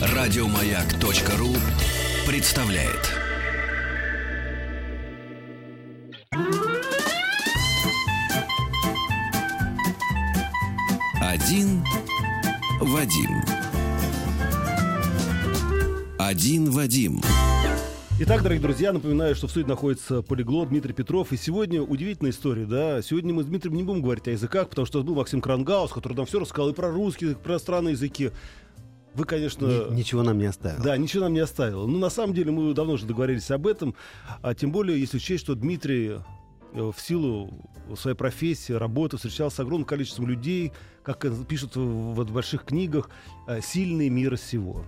Радиомаяк.ру представляет. Один Вадим. Один Вадим. Итак, дорогие друзья, напоминаю, что в студии находится полиглот Дмитрий Петров. И сегодня удивительная история, да. Сегодня мы с Дмитрием не будем говорить о языках, потому что был Максим Крангаус, который нам все рассказал и про русский язык, и про странные языки. Вы, конечно... Ни- ничего нам не оставил. Да, ничего нам не оставило. Ну, на самом деле, мы давно уже договорились об этом. А тем более, если учесть, что Дмитрий э, в силу своей профессии, работы встречался с огромным количеством людей, как пишут в, в больших книгах, э, сильные мира сего.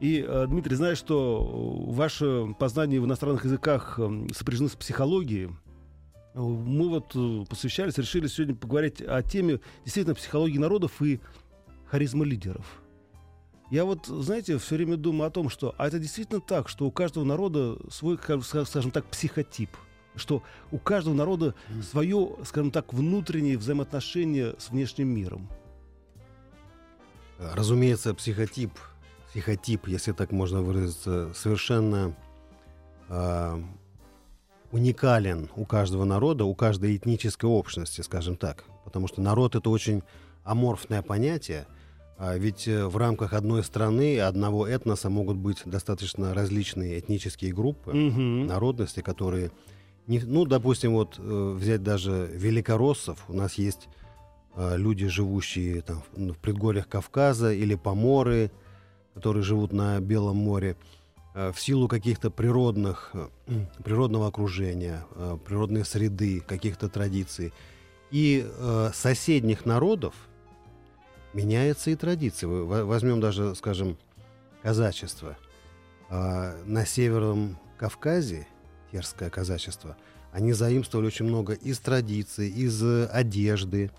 И, э, Дмитрий, знаю, что э, ваше познание в иностранных языках э, сопряжены с психологией. Э, Мы вот посвящались, решили сегодня поговорить о теме действительно психологии народов и харизма лидеров. Я вот, знаете, все время думаю о том, что а это действительно так, что у каждого народа свой, скажем так, психотип. Что у каждого народа свое, скажем так, внутреннее взаимоотношение с внешним миром. Разумеется, психотип, психотип, если так можно выразиться, совершенно а, уникален у каждого народа, у каждой этнической общности, скажем так. Потому что народ это очень аморфное понятие, а ведь э, в рамках одной страны, одного этноса могут быть достаточно различные этнические группы, Мгм. народности, которые, не, ну, допустим, вот э, взять даже великороссов, у нас есть э, люди, живущие там, ну, в предгорьях Кавказа или поморы, которые живут на Белом море, э, в силу каких-то природных, э, природного окружения, э, природной среды, каких-то традиций. И соседних народов меняются и традиции. Возьмем даже, скажем, казачество. А, на Северном Кавказе, терское казачество, они заимствовали очень много из традиций, из одежды,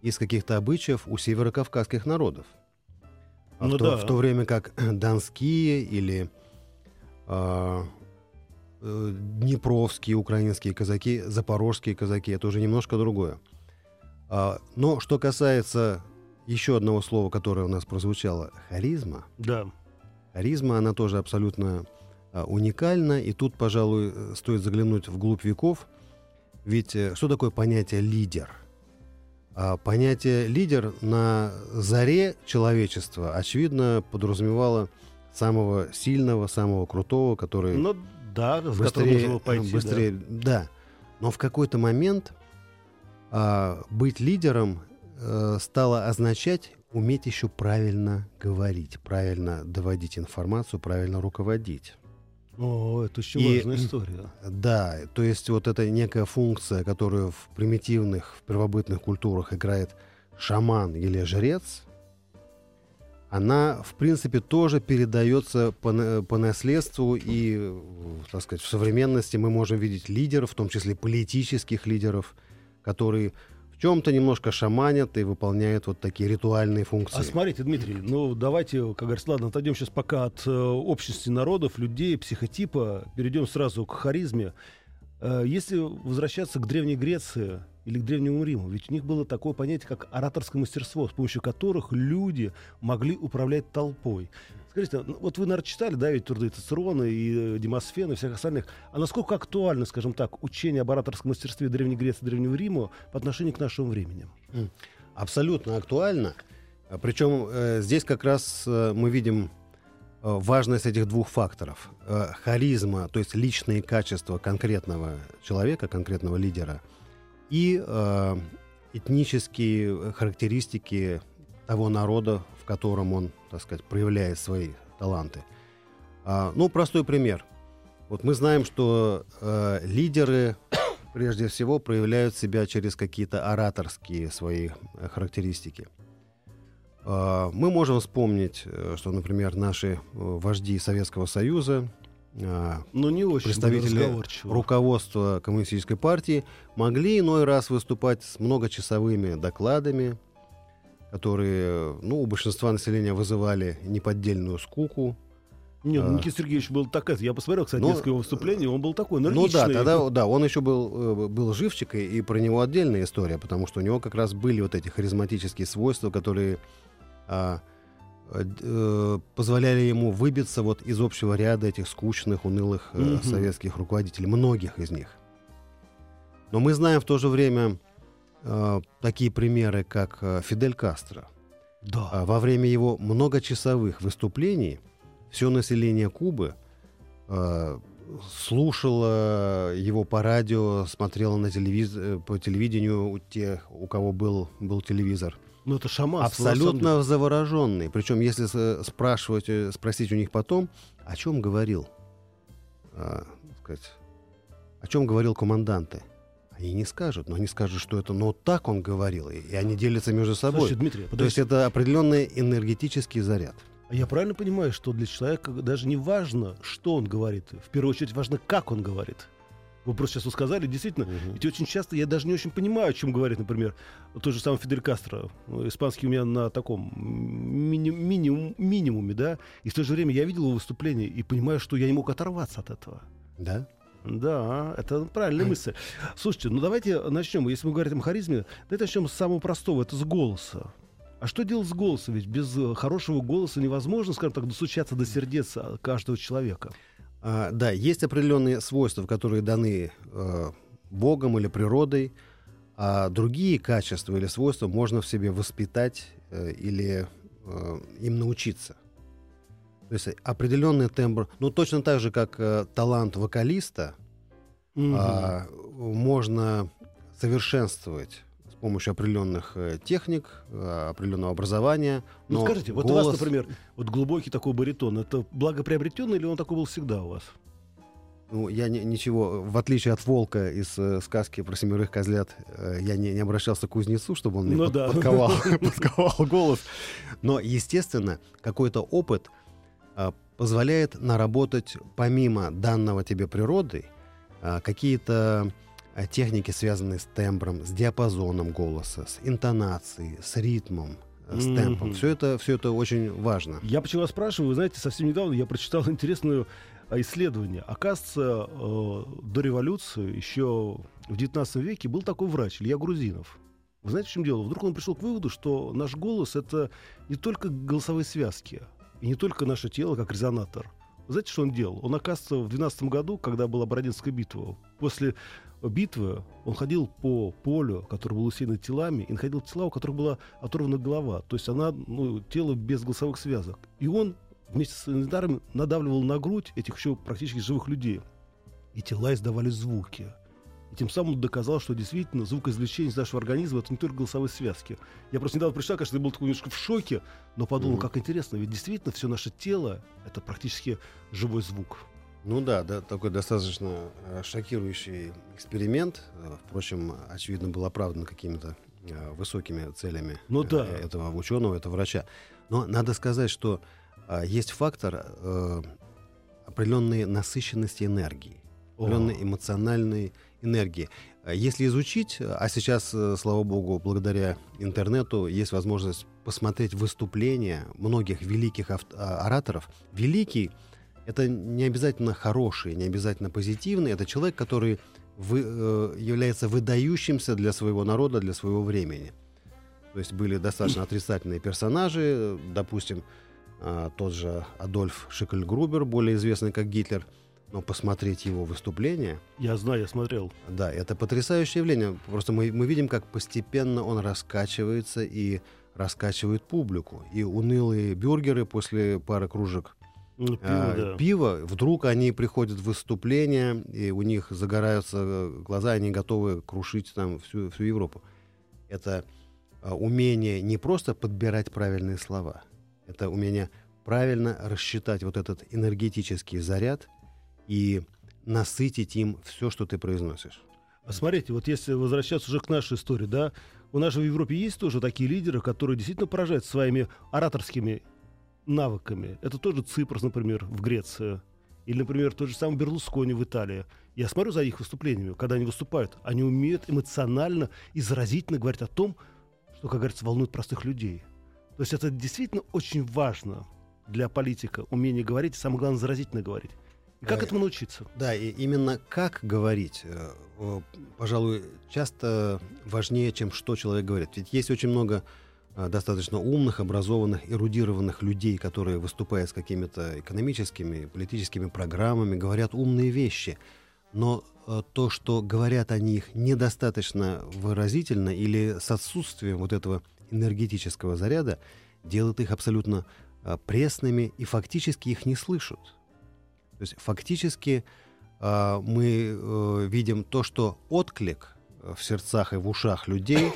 из каких-то обычаев у северокавказских народов. А Ну в, то, да. в то время как донские или а, э, днепровские украинские казаки, запорожские казаки, это уже немножко другое. А, но что касается еще одного слова, которое у нас прозвучало, харизма, Да. Харизма, она тоже абсолютно а, уникальна. И тут, пожалуй, стоит заглянуть вглубь веков. Ведь э, что такое понятие лидер? А, понятие лидер на заре человечества, очевидно, подразумевало самого сильного, самого крутого, который Ну, да, быстрее, пойти. да. быстрее, да. Но в какой-то момент а, быть лидером э, стало означать уметь еще правильно говорить, правильно доводить информацию, правильно руководить. О, это очень И- важная история. Да, то есть вот эта некая функция, которую в примитивных, в первобытных культурах играет шаман или жрец, она, в принципе, тоже передается по, по наследству, и, так сказать, в современности мы можем видеть лидеров, в том числе политических лидеров, которые в чем-то немножко шаманят и выполняют вот такие ритуальные функции. А смотрите, Дмитрий, ну давайте, как говорится, ладно, отойдем сейчас пока от э, общности народов, людей, психотипа, перейдем сразу к харизме. Э, если возвращаться к Древней Греции или к Древнему Риму, ведь у них было такое понятие, как ораторское мастерство, с помощью которых люди могли управлять толпой. Скажите, ну, вот вы, наверное, читали, да, ведь труды Цицерона и э, Демосфена и всех остальных. А насколько актуально, скажем так, учение об ораторском мастерстве Древней Греции Древнего Рима по отношению к нашему времени? Абсолютно актуально. А Причем э, здесь как раз э, мы видим э, важность этих двух факторов. Э, харизма, то есть личные качества конкретного человека, конкретного лидера, и э, этнические характеристики того народа, в котором он, так сказать, проявляет свои таланты. А, ну, простой пример. Вот мы знаем, что э, лидеры прежде всего проявляют себя через какие-то ораторские свои э, характеристики. А, Мы можем вспомнить, э, что, например, наши э, вожди Советского Союза, а, Ну, не очень Представители руководство коммунистической партии могли иной раз выступать с многочасовыми докладами, которые ну, у большинства населения вызывали неподдельную скуку. Не, ну, А. Никита Сергеевич был такая. Я посмотрел, кстати, Ну, несколько его выступлений, он был такой Ну энергичный. да, тогда да, он еще был, э, был живчик, и, и про него отдельная история, потому что у него как раз были вот эти харизматические свойства, которые а, э, позволяли ему выбиться вот из общего ряда этих скучных, унылых Мгм. советских руководителей, многих из них. Но мы знаем в то же время э, такие примеры, как э, Фидель Кастро. Да. А Во время его многочасовых выступлений все население Кубы э, слушало его по радио, смотрело на телевиз... э, по телевидению у тех, у кого был, был телевизор. Ну это деле. Абсолютно завороженные. Причем, если спрашивать, э, спросить у них потом, о чем говорил, а, сказать, о чем говорил команданты, они не скажут, но они скажут, что это, ну, так он говорил, и, и они делятся между собой. Слушайте, Дмитрий, То есть это определенный энергетический заряд. а я правильно понимаю, что для человека даже не важно, что он говорит. В первую очередь важно, как он говорит. Вы просто сейчас сказали, действительно, ведь очень часто я даже не очень понимаю, о чем говорит, например, тот же самый Фидель Кастро. Ну, Испанский у меня на таком мини- минимум, минимуме, да, и в то же время я видел его выступление и понимаю, что я не мог оторваться от этого. Да? Да, это правильная мысль. Слушайте, ну давайте начнем. Если мы говорим о харизме, давайте начнем с самого простого, это с голоса. А что делать с голосом? Ведь без э, хорошего голоса невозможно, скажем так, достучаться до сердец а, каждого человека. А, да, есть определенные свойства, которые даны э, Богом или природой, а другие качества или свойства можно в себе воспитать э, или э, им научиться. То есть определенный тембр, ну точно так же, как э, талант вокалиста, а, можно совершенствовать с помощью определенных э, техник, э, определенного образования. ну скажите, вот у вас, голос- например, вот глубокий такой баритон, это благоприобретенный или он такой был всегда у вас? Ну, я не- ничего, в отличие от волка из э, сказки про семерых козлят, э, я не, не обращался к кузнецу, чтобы он мне Ну под- да. подковал, подковал голос. Но, естественно, какой-то опыт позволяет наработать помимо данного тебе природой а, какие-то а, техники, связанные с тембром, с диапазоном голоса, с интонацией, с ритмом, э, с темпом. Мгм. Все это, все это очень важно. Я почему спрашиваю, вы знаете, совсем недавно я прочитал интересное а, исследование. Оказывается, э, до революции, еще в 19 веке, был такой врач, Илья Грузинов. Вы знаете, в чем дело? Вдруг он пришел к выводу, что наш голос — это не только голосовые связки, и не только наше тело, как резонатор. Знаете, что он делал? Он, оказывается, в 12 году, когда была Бородинская битва, после битвы он ходил по полю, которое было усеяно телами, и находил тела, у которых была оторвана голова. То есть она, ну, тело без голосовых связок. И он вместе с санитарами надавливал на грудь этих еще практически живых людей. И тела издавали звуки. И тем самым доказал, что действительно звукоизвлечение из нашего организма это не только голосовые связки. Я просто недавно прочитал, конечно, я был такой немножко в шоке, но подумал, Мгм. как интересно, ведь действительно все наше тело это практически живой звук. Ну да, да, такой достаточно э, шокирующий эксперимент. Э, Впрочем, очевидно, был оправдан какими-то э, высокими целями Ну да. этого ученого, этого врача. Но надо сказать, что есть фактор определенной насыщенности энергии, определенной эмоциональной энергии. Э, Если изучить, э, а сейчас, э, слава богу, благодаря интернету есть возможность посмотреть выступления многих великих а, ораторов. Великий это не обязательно хороший, не обязательно позитивный. Это человек, который вы- является выдающимся для своего народа, для своего времени. То есть были достаточно отрицательные персонажи, допустим, тот же Адольф Шикльгрубер, более известный как Гитлер. Но посмотреть его выступление, Я знаю, я смотрел. да, это потрясающее явление. Просто мы, мы видим, как постепенно он раскачивается и раскачивает публику. И унылые бюргеры после пары кружек Ну, пиво, а, да. пиво, вдруг они приходят в выступление, и у них загораются э, глаза, они готовы крушить там всю, всю Европу. Это а, умение не просто подбирать правильные слова, это умение правильно рассчитать вот этот энергетический заряд и насытить им все, что ты произносишь. А Смотрите, вот если возвращаться уже к нашей истории, да, у нас же в Европе есть тоже такие лидеры, которые действительно поражают своими ораторскими навыками. Это тоже Ципрос, например, в Греции. Или, например, тот же самый Берлускони в Италии. Я смотрю за их выступлениями, когда они выступают, они умеют эмоционально и заразительно говорить о том, что, как говорится, волнует простых людей. То есть это действительно очень важно. для политика умение говорить, и самое главное, заразительно говорить. И как этому научиться? Да, и именно как говорить, э, пожалуй, часто важнее, чем что человек говорит. Ведь есть очень много э, достаточно умных, образованных, эрудированных людей, которые выступают с какими-то экономическими, политическими программами, говорят умные вещи. Но э, то, что говорят они их недостаточно выразительно или с отсутствием вот этого энергетического заряда, делает их абсолютно пресными и фактически их не слышат. То есть фактически э, мы э, видим то, что отклик э, в сердцах и в ушах людей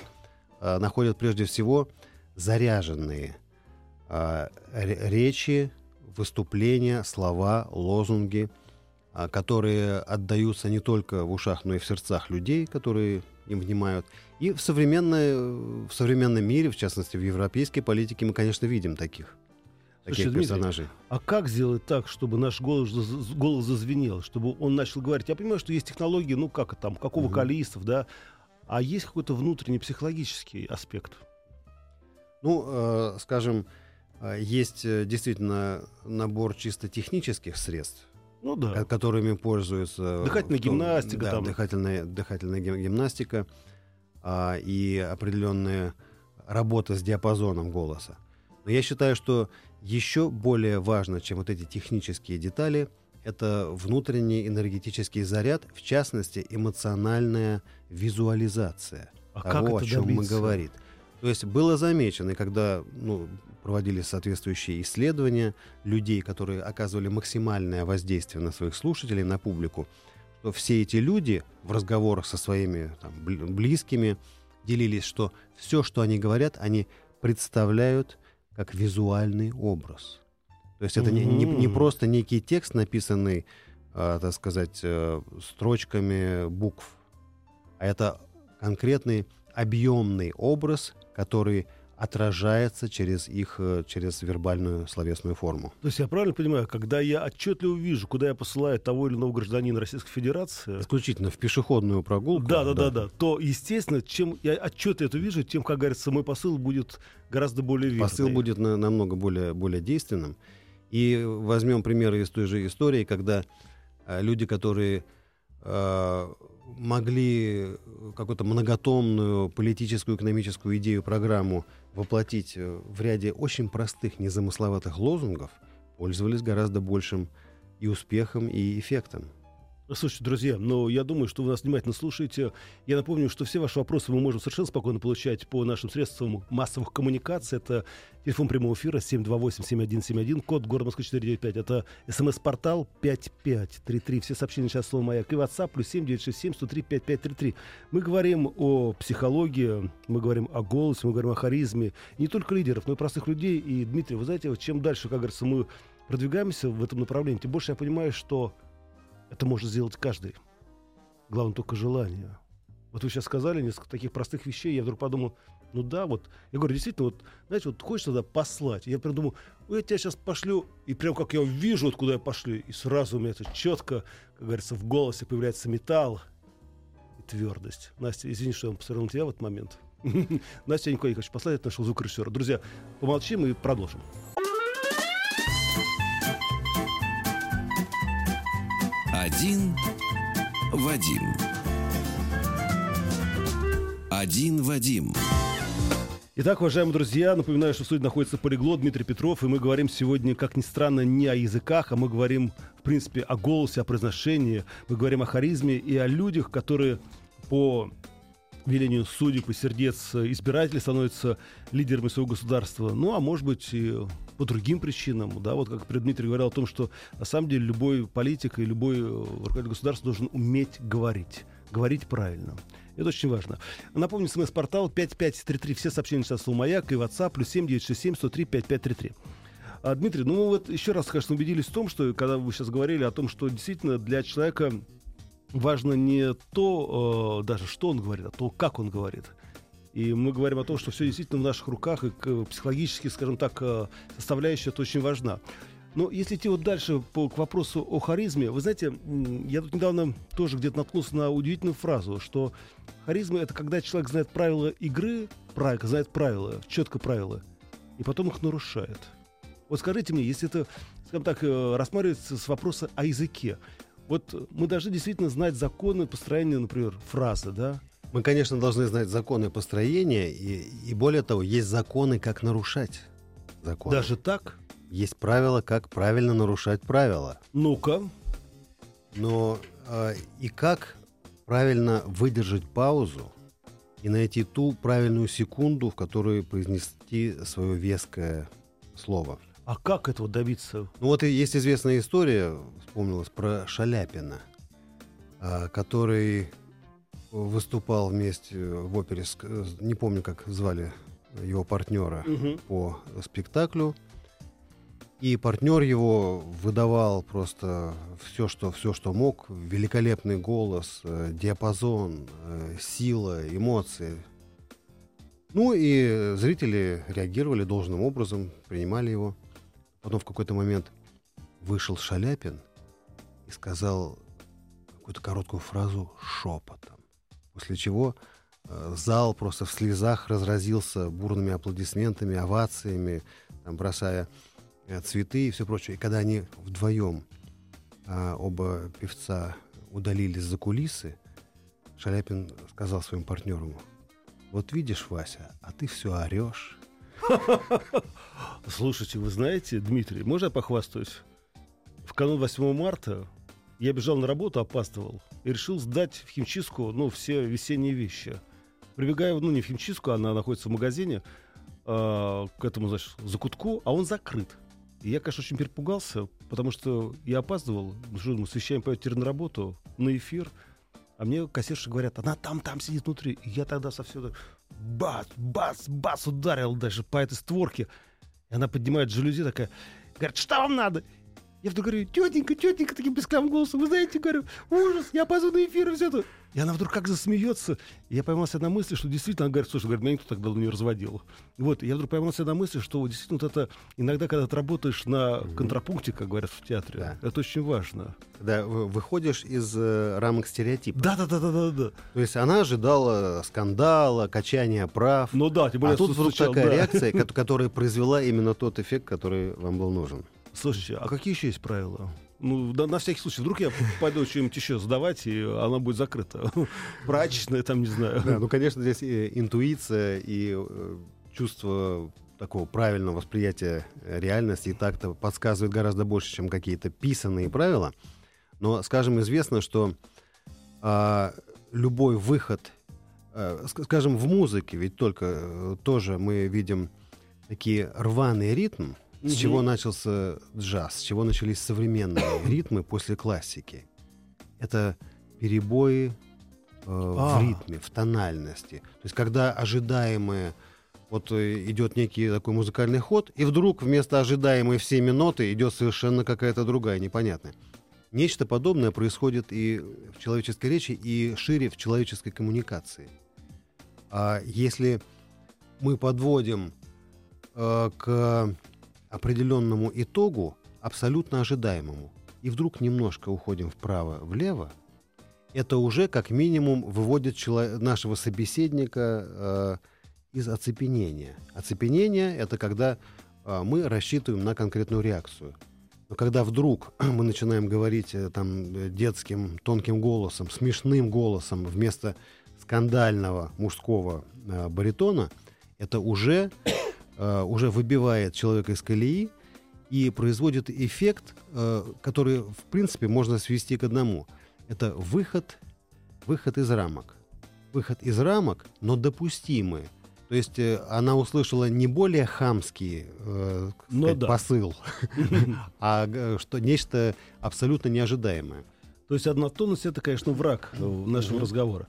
э, находят прежде всего заряженные э, ре- речи, выступления, слова, лозунги, а, которые отдаются не только в ушах, но и в сердцах людей, которые им внимают. И в, современной, в современном мире, в частности в европейской политике, мы, конечно, видим таких, Слушай, таких Дмитрий, персонажей. А как сделать так, чтобы наш голос, голос зазвенел, чтобы он начал говорить? Я понимаю, что есть технологии, ну как там, как у Мгм. вокалистов, да, а есть какой-то внутренний психологический аспект. Ну, э, скажем, э, есть э, действительно набор чисто технических средств, Ну да. которыми пользуются... Дыхательная том- гимнастика да, там. Дыхательная, дыхательная гим- гимнастика а, и определенная работа с диапазоном голоса. Но я считаю, что еще более важно, чем вот эти технические детали, это внутренний энергетический заряд, в частности, эмоциональная визуализация А того, как о это чем мы добиться? говорим. То есть было замечено, когда ну, проводились соответствующие исследования людей, которые оказывали максимальное воздействие на своих слушателей, на публику, что все эти люди в разговорах со своими там, бл- близкими делились, что все, что они говорят, они представляют как визуальный образ. То есть это не, не- не Мгм. просто некий текст, написанный, а, так сказать, э, строчками букв, а это конкретный объемный образ, который отражается через их, э, через вербальную словесную форму. То есть я правильно понимаю, когда я отчетливо вижу, куда я посылаю того или иного гражданина Российской Федерации, Исключительно в пешеходную прогулку. да, да, да, да, то, естественно, чем я отчетливо это вижу, тем, как говорится, мой посыл будет гораздо более верный. Посыл будет на- намного более, более действенным. И возьмем примеры из той же истории, когда э, люди, которые э, могли какую-то многотомную политическую, экономическую идею, программу воплотить э, в ряде очень простых, незамысловатых лозунгов, пользовались гораздо большим и успехом, и эффектом. Слушайте, друзья, ну, я думаю, что вы нас внимательно слушаете. Я напомню, что все ваши вопросы мы можем совершенно спокойно получать по нашим средствам массовых коммуникаций. Это телефон прямого эфира 728-7171, код города Москвы 495. Это смс-портал 5533. Все сообщения сейчас слово «Маяк». И WhatsApp плюс 7967-103-5533. Мы говорим о психологии, мы говорим о голосе, мы говорим о харизме. Не только лидеров, но и простых людей. И, Дмитрий, вы знаете, чем дальше, как говорится, мы продвигаемся в этом направлении, тем больше я понимаю, что это может сделать каждый. Главное только желание. Вот вы сейчас сказали несколько таких простых вещей, я вдруг подумал, ну да, вот, я говорю, действительно, вот, знаете, вот хочешь тогда послать, я прям думаю, «Ой, я тебя сейчас пошлю, и прям как я вижу, вот куда я пошлю, и сразу у меня это четко, как говорится, в голосе появляется металл и твердость. Настя, извини, что я посмотрел на тебя в этот момент. Настя, никуда не хочу послать, это нашего звукорежиссера. Друзья, помолчим и продолжим. Один Вадим. Один Вадим. Итак, уважаемые друзья, напоминаю, что в студии находится полиглот Дмитрий Петров, и мы говорим сегодня, как ни странно, не о языках, а мы говорим, в принципе, о голосе, о произношении, мы говорим о харизме и о людях, которые по велению судеб и сердец избирателей становятся лидерами своего государства. Ну, а может быть, и по другим причинам. Да, вот как Дмитрий говорил о том, что на самом деле любой политик и любой э, руководитель государства должен уметь говорить. Говорить правильно. Это очень важно. Напомню, смс-портал 5533. Все сообщения сейчас слово «Маяк» и WhatsApp плюс 7967 103 5533. А, Дмитрий, ну мы вот еще раз, конечно, убедились в том, что когда вы сейчас говорили о том, что действительно для человека важно не то, э, даже что он говорит, а то, как он говорит. И мы говорим о том, что все действительно в наших руках, и к- психологически, скажем так, э, составляющая это очень важна. Но если идти вот дальше по, к вопросу о харизме, вы знаете, я тут недавно тоже где-то наткнулся на удивительную фразу, что харизма — это когда человек знает правила игры, правильно, знает правила, четко правила, и потом их нарушает. Вот скажите мне, если это, скажем так, э, рассматривается с вопроса о языке, вот мы должны действительно знать законы построения, например, фразы, да? Мы, конечно, должны знать законы построения, и, и более того, есть законы, как нарушать законы. Даже так? Есть правила, как правильно нарушать правила. Ну-ка. Но э, и как правильно выдержать паузу и найти ту правильную секунду, в которой произнести свое веское слово. А как этого добиться? Ну вот и есть известная история, вспомнилась, про Шаляпина, а, который выступал вместе в опере, не помню, как звали его партнера угу. по спектаклю. И партнер его выдавал просто все, что, все, что мог. Великолепный голос, э, диапазон, э, сила, эмоции. Ну и зрители реагировали должным образом, принимали его. Потом в какой-то момент вышел Шаляпин и сказал какую-то короткую фразу шепотом. После чего э, зал просто в слезах разразился бурными аплодисментами, овациями, там, бросая э, цветы и все прочее. И когда они вдвоем, э, оба певца, удалились за кулисы, Шаляпин сказал своему партнеру, вот видишь, Вася, а ты все орешь. Слушайте, вы знаете, Дмитрий, можно я похвастаюсь? В канун 8 марта я бежал на работу, опаздывал и решил сдать в химчистку, ну, все весенние вещи. Прибегаю, ну, не в химчистку, она находится в магазине, э, к этому, значит, закутку, а он закрыт. И я, конечно, очень перепугался, потому что я опаздывал, ну, что мы с вещами пойдете на работу, на эфир, а мне кассирши говорят, она там, там сидит внутри. И я тогда совсем бац, бац, бац ударил даже по этой створке. И она поднимает жалюзи такая, говорит, что вам надо? Я вдруг говорю, тетенька, тетенька, таким бесклявым голосом, вы знаете, говорю, ужас, я позу на эфир и все это. И она вдруг как засмеется. И я поймался на мысли, что действительно, она говорит, слушай, говорит, меня никто так давно не разводил. Вот, и я вдруг поймался на мысли, что действительно вот это, иногда, когда ты работаешь на контрапункте, как говорят в театре, да. это очень важно. Да, выходишь из э, рамок стереотипа. Да, да, да, да, да, да. То есть она ожидала скандала, качания прав. Ну да, тем более. А тут вдруг такая да. реакция, которая произвела именно тот эффект, который вам был нужен. Слушайте, а какие еще есть правила? Ну, да, на всякий случай. Вдруг я пойду что-нибудь еще сдавать, и она будет закрыта. Прачечная, там, не знаю. Да, ну, конечно, здесь и интуиция, и э, чувство такого правильного восприятия реальности и так-то подсказывает гораздо больше, чем какие-то писанные правила. Но, скажем, известно, что э, любой выход, э, скажем, в музыке, ведь только э, тоже мы видим такие рваные ритмы, с чего начался джаз, с чего начались современные ритмы после классики. Это перебои э, а. в ритме, в тональности. То есть когда ожидаемое вот э, идет некий такой музыкальный ход, и вдруг вместо ожидаемой всеми ноты идет совершенно какая-то другая, непонятная. Нечто подобное происходит и в человеческой речи, и шире в человеческой коммуникации. А если мы подводим э, к определенному итогу, абсолютно ожидаемому, и вдруг немножко уходим вправо-влево, это уже как минимум выводит нашего собеседника э, из оцепенения. Оцепенение — это когда э, мы рассчитываем на конкретную реакцию. Но когда вдруг мы начинаем говорить э, там, детским тонким голосом, смешным голосом вместо скандального мужского э, баритона, это уже э, уже выбивает человека из колеи и производит эффект, э, который, в принципе, можно свести к одному. Это выход, выход из рамок. Выход из рамок, но допустимый. То есть э, она услышала не более хамский э, ну сказать, да. посыл, а что нечто абсолютно неожидаемое. То есть однотонность это, конечно, враг нашего разговора.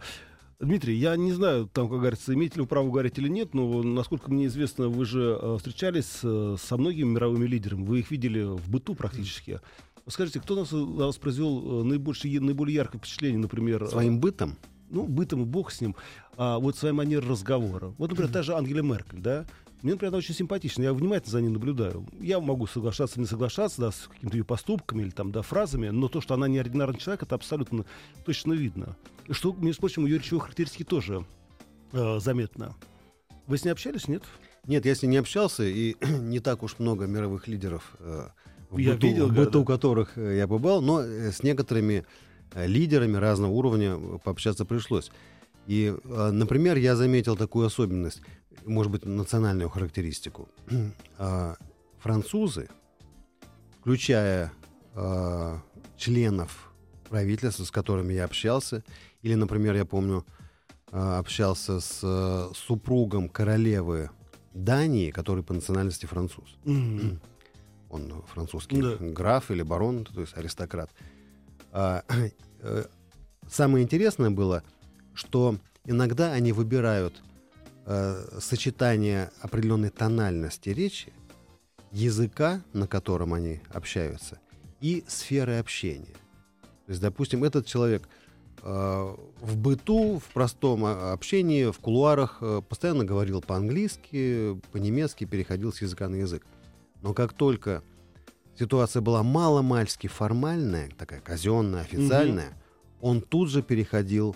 Дмитрий, я не знаю, там, как говорится, имеете ли вы право говорить или нет, но, насколько мне известно, вы же э, встречались э, со многими мировыми лидерами, вы их видели в быту практически. Скажите, кто нас, на вас произвел э, наибольшее, наиболее яркое впечатление, например... Своим бытом? Ну, бытом, бог с ним. А вот своей манерой разговора. Вот, например, та же Ангела Меркель, да? Мне, например, она очень симпатична, я внимательно за ней наблюдаю. Я могу соглашаться, не соглашаться, да, с какими-то ее поступками или там, да, фразами, но то, что она неординарный человек, это абсолютно точно видно. Что, между прочим, ее речевой характеристики тоже э, заметно. Вы с ней общались, нет? Нет, я с ним не общался, и не так уж много мировых лидеров, э, в Я быту, видел, в быту да. которых э, я побывал, но э, с некоторыми лидерами разного уровня э, пообщаться пришлось. И, э, например, я заметил такую особенность, может быть, национальную характеристику. А, Французы, включая э, членов правительства, с которыми я общался, или, например, я помню, э, общался с э, супругом королевы Дании, который по национальности француз. Мгм. Он французский Да. граф или барон, то есть аристократ. А, э, самое интересное было, что иногда они выбирают э, сочетание определенной тональности речи, языка, на котором они общаются, и сферы общения. То есть, допустим, этот человек э, в быту, в простом а, общении, в кулуарах э, постоянно говорил по-английски, по-немецки, переходил с языка на язык. Но как только ситуация была мало-мальски формальная, такая казенная, официальная, он тут же переходил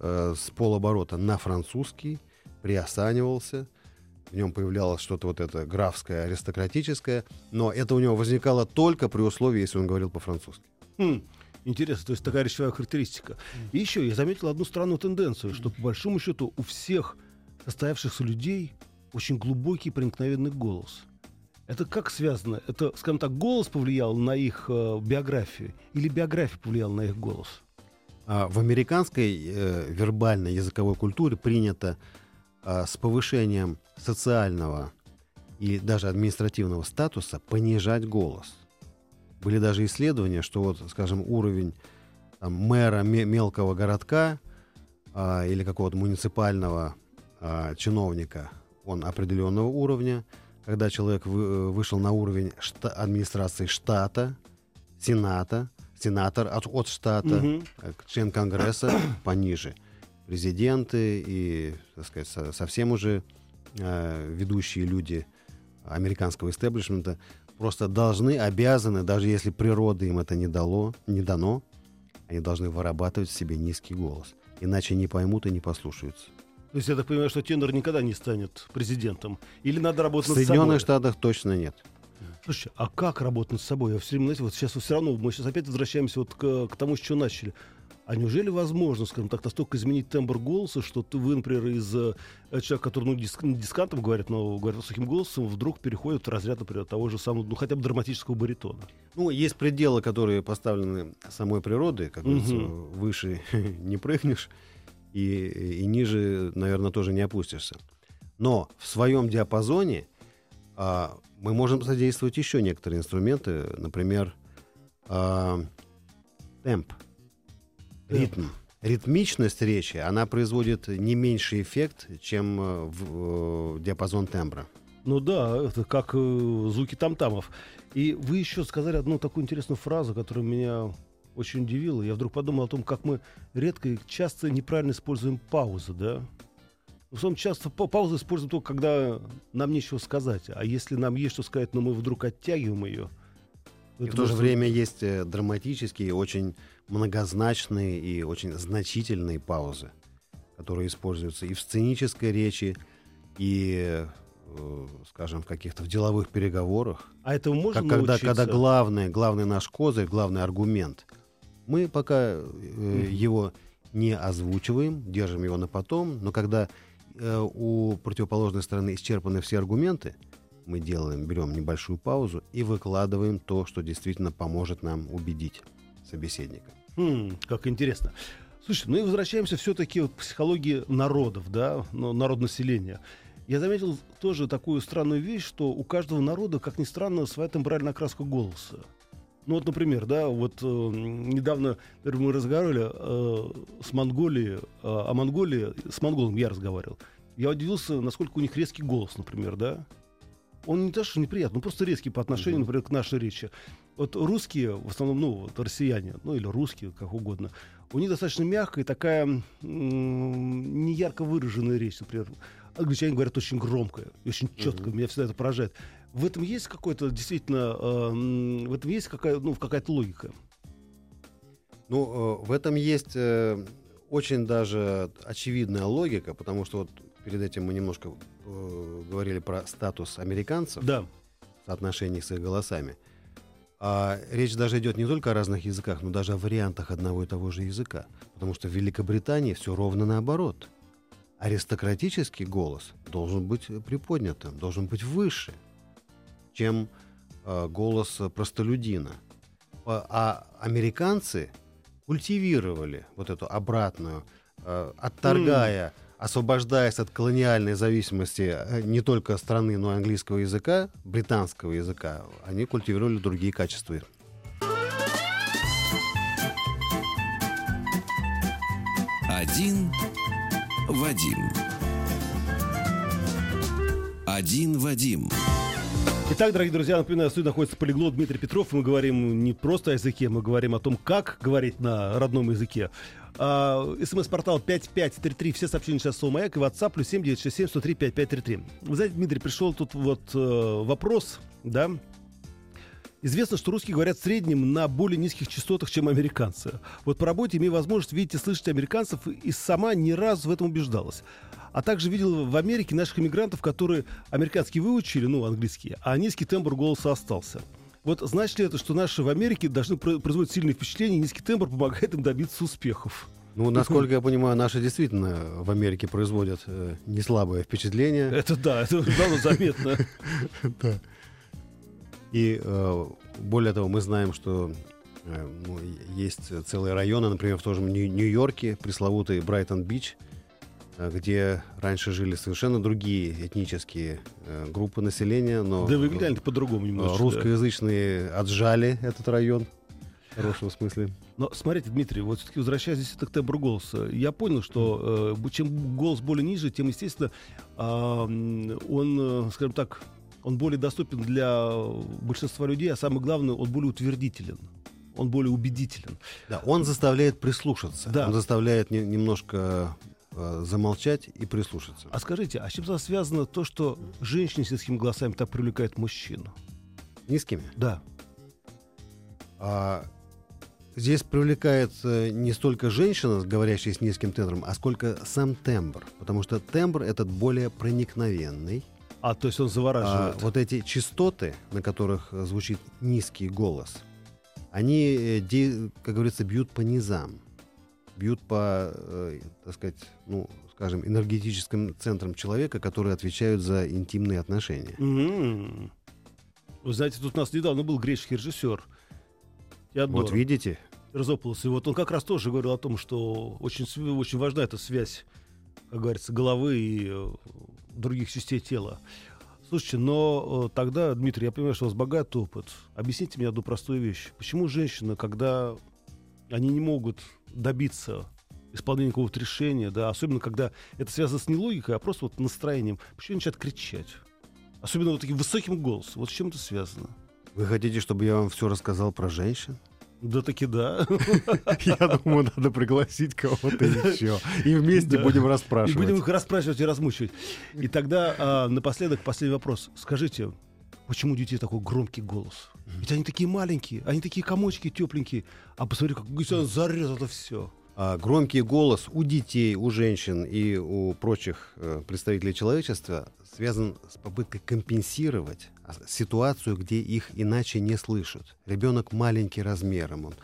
э, с полоборота на французский, приосанивался, в нем появлялось что-то вот это графское, аристократическое, но это у него возникало только при условии, если он говорил по-французски. Хм, Интересно, то есть такая речевая характеристика. И еще я заметил одну странную тенденцию, что по большому счету у всех состоявшихся людей очень глубокий проникновенный голос. Это как связано? Это, скажем так, голос повлиял на их э, биографию или биография повлияла на их голос? А в американской э, вербальной языковой культуре принято а, с повышением социального и даже административного статуса понижать голос. Были даже исследования, что вот, скажем, уровень там, мэра ме- мелкого городка а, или какого-то муниципального а, чиновника, он определенного уровня. Когда человек вы- вышел на уровень шта- администрации штата, сената, сенатор от, от штата, э, член Конгресса пониже. Президенты и, так сказать, со- совсем уже э, ведущие люди американского истеблишмента просто должны, обязаны, даже если природа им это не дало, не дано, они должны вырабатывать в себе низкий голос. Иначе не поймут и не послушаются. То есть я так понимаю, что Теннер никогда не станет президентом. Или надо В работать над собой? Соединенных Штатах точно нет. Слушайте, а как работать над собой? Я все время, знаете, вот сейчас все равно, мы сейчас опять возвращаемся вот к, к тому, с чего начали. А неужели возможно, скажем так, настолько изменить тембр голоса, что ты, вы, например, из э, человека, который ну, диск, не дискантом говорит, но говорит высоким голосом, вдруг переходит в разряд, например, того же самого, ну, хотя бы драматического баритона? Ну, есть пределы, которые поставлены самой природой, как говорится, Мгм. выше не прыгнешь и, и ниже, наверное, тоже не опустишься. Но в своем диапазоне а, мы можем задействовать еще некоторые инструменты, например, а, темп, ритм. Ритмичность речи, она производит не меньший эффект, чем э, в, э, диапазон тембра. Ну да, это как э, звуки там-тамов. И вы еще сказали одну такую интересную фразу, которая меня очень удивила. Я вдруг подумал о том, как мы редко и часто неправильно используем паузы, да? В основном часто па- паузу используем только, когда нам нечего сказать. А если нам есть что сказать, но мы вдруг оттягиваем ее... И в то же время есть э, драматические, очень многозначные и очень значительные паузы, которые используются и в сценической речи, и, э, скажем, в каких-то в деловых переговорах. А этого можно Как- когда, научиться? когда главный, главный наш козырь, главный аргумент, мы пока э, его не озвучиваем, держим его на потом, но когда э, у противоположной стороны исчерпаны все аргументы, мы делаем, берем небольшую паузу и выкладываем то, что действительно поможет нам убедить собеседника. Хм, как интересно. Слушайте, ну и возвращаемся все-таки к психологии народов, да, ну, народ населения. Я заметил тоже такую странную вещь, что у каждого народа, как ни странно, своя тембральная окраска голоса. Ну вот, например, да, вот э, недавно например, мы разговаривали э, с Монголией, э, о Монголии, с монголом я разговаривал. Я удивился, насколько у них резкий голос, например, да. Он не то, что неприятный, он просто резкий по отношению, например, к нашей речи. Вот русские, в основном, ну, вот россияне, ну или русские, как угодно, у них достаточно мягкая такая м, не ярко выраженная речь, например. Англичане говорят очень громко, очень четко, меня всегда это поражает. В этом есть какой-то действительно, э, м, в этом есть какая, ну, какая-то логика. Ну, э, в этом есть э, очень даже очевидная логика, потому что вот перед этим мы немножко э, говорили про статус американцев Да. в соотношении с их голосами. А речь даже идет не только о разных языках, но даже о вариантах одного и того же языка. Потому что в Великобритании все ровно наоборот. Аристократический голос должен быть приподнятым, должен быть выше, чем э, голос простолюдина. А, американцы культивировали вот эту обратную, э, отторгая, освобождаясь от колониальной зависимости э, не только страны, но и английского языка, британского языка, они культивировали другие качества. Один Вадим. Один Вадим. Итак, дорогие друзья, напоминаю, в находится полиглот Дмитрий Петров. Мы говорим не просто о языке, мы говорим о том, как говорить на родном языке. А, СМС-портал 5533, все сообщения сейчас слово «Маяк» и WhatsApp плюс 7967 103 5533. Вы знаете, Дмитрий, пришел тут вот э, вопрос, да, Известно, что русские говорят в среднем на более низких частотах, чем американцы. Вот по работе имею возможность видеть и слышать американцев, и сама ни разу в этом убеждалась. А также видел в Америке наших иммигрантов, которые американский выучили, ну, английский, а низкий тембр голоса остался. Вот значит ли это, что наши в Америке должны про- производить сильное впечатление, и низкий тембр помогает им добиться успехов? Ну, насколько я понимаю, наши действительно в Америке производят э, не слабое впечатление. Это да, это давно заметно. И э, более того, мы знаем, что э, ну, есть целые районы, например, в том же Нью- Нью-Йорке, пресловутый Брайтон-Бич, э, где раньше жили совершенно другие этнические э, группы населения, но Да выглядели по-другому э, немножко. да. русскоязычные отжали этот район в хорошем смысле. Но смотрите, Дмитрий, вот все-таки возвращаясь здесь к тембру голоса, я понял, что э, чем голос более ниже, тем, естественно, м, он, э, скажем так, он более доступен для большинства людей, а самое главное, он более утвердителен, он более убедителен. Да, он заставляет прислушаться, Да. он заставляет не- немножко э, замолчать и прислушаться. А скажите, а с чем связано то, что женщины с низкими голосами так привлекают мужчин? Низкими. Да. А, здесь привлекает э, не столько женщина, говорящая с низким тембром, а сколько сам тембр. Потому что тембр этот более проникновенный. А, то есть он А завораживает. вот эти частоты, на которых э, звучит низкий голос, они, э, как говорится, бьют по низам. Бьют по, э, так сказать, ну, скажем, энергетическим центрам человека, которые отвечают за интимные отношения. М. Вы знаете, тут у нас недавно был греческий режиссер Теодор. Вот видите, Разополос. И вот он как раз тоже говорил о том, что очень, очень важна эта связь, как говорится, головы и других частей тела. Слушайте, но э, тогда, Дмитрий, я понимаю, что у вас богатый опыт. Объясните мне одну простую вещь. Почему женщины, когда они не могут добиться исполнения какого-то решения, да, особенно когда это связано с не логикой, а просто вот настроением, почему они начинают кричать? Особенно вот таким высоким голосом. Вот с чем это связано? вы хотите, чтобы я вам все рассказал про женщин? Да таки да. Я думаю, надо пригласить кого-то еще. И вместе Да. будем И расспрашивать. будем их расспрашивать и размучивать. И тогда а, напоследок последний вопрос. Скажите, почему у детей такой громкий голос? Ведь они такие маленькие, они такие комочки тепленькие. А посмотри, как если зарез это все. А, Громкий голос у детей, у женщин и у прочих э, представителей человечества связан с попыткой компенсировать а, ситуацию, где их иначе не слышат. Ребенок маленький размером, он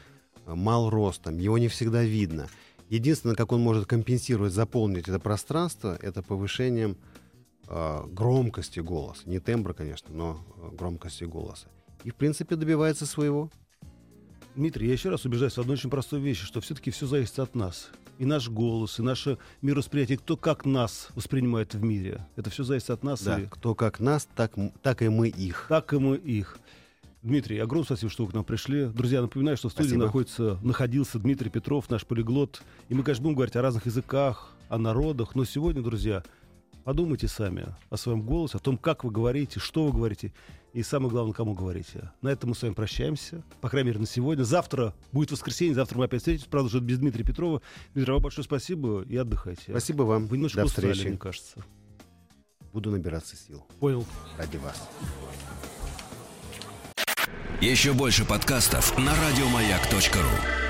э, мал ростом, его не всегда видно. Единственное, как он может компенсировать, заполнить это пространство, это повышением э, громкости голоса. Не тембра, конечно, но э, громкости голоса. И, в принципе, добивается своего. Дмитрий, я еще раз убеждаюсь в одной очень простой вещи, что все-таки все зависит от нас. И наш голос, и наше миросприятие, кто как нас воспринимает в мире. Это все зависит от нас. Да, и кто как нас, так, так и мы их. так и мы их. Дмитрий, огромное спасибо, что вы к нам пришли. Друзья, напоминаю, что в студии Спасибо. находится, находился Дмитрий Петров, наш полиглот. И мы, конечно, будем говорить о разных языках, о народах. Но сегодня, друзья, подумайте сами о своем голосе, о том, как вы говорите, что вы говорите. И самое главное, кому говорите. На этом мы с вами прощаемся. По крайней мере, на сегодня. Завтра будет воскресенье, завтра мы опять встретимся. Правда, уже без Дмитрия Петрова. Дмитрий, вам большое спасибо и отдыхайте. Спасибо вам. Вы немножко До устали, встречи. мне кажется. Буду набираться сил Понял. ради вас. Еще больше подкастов на радиомаяк.ру.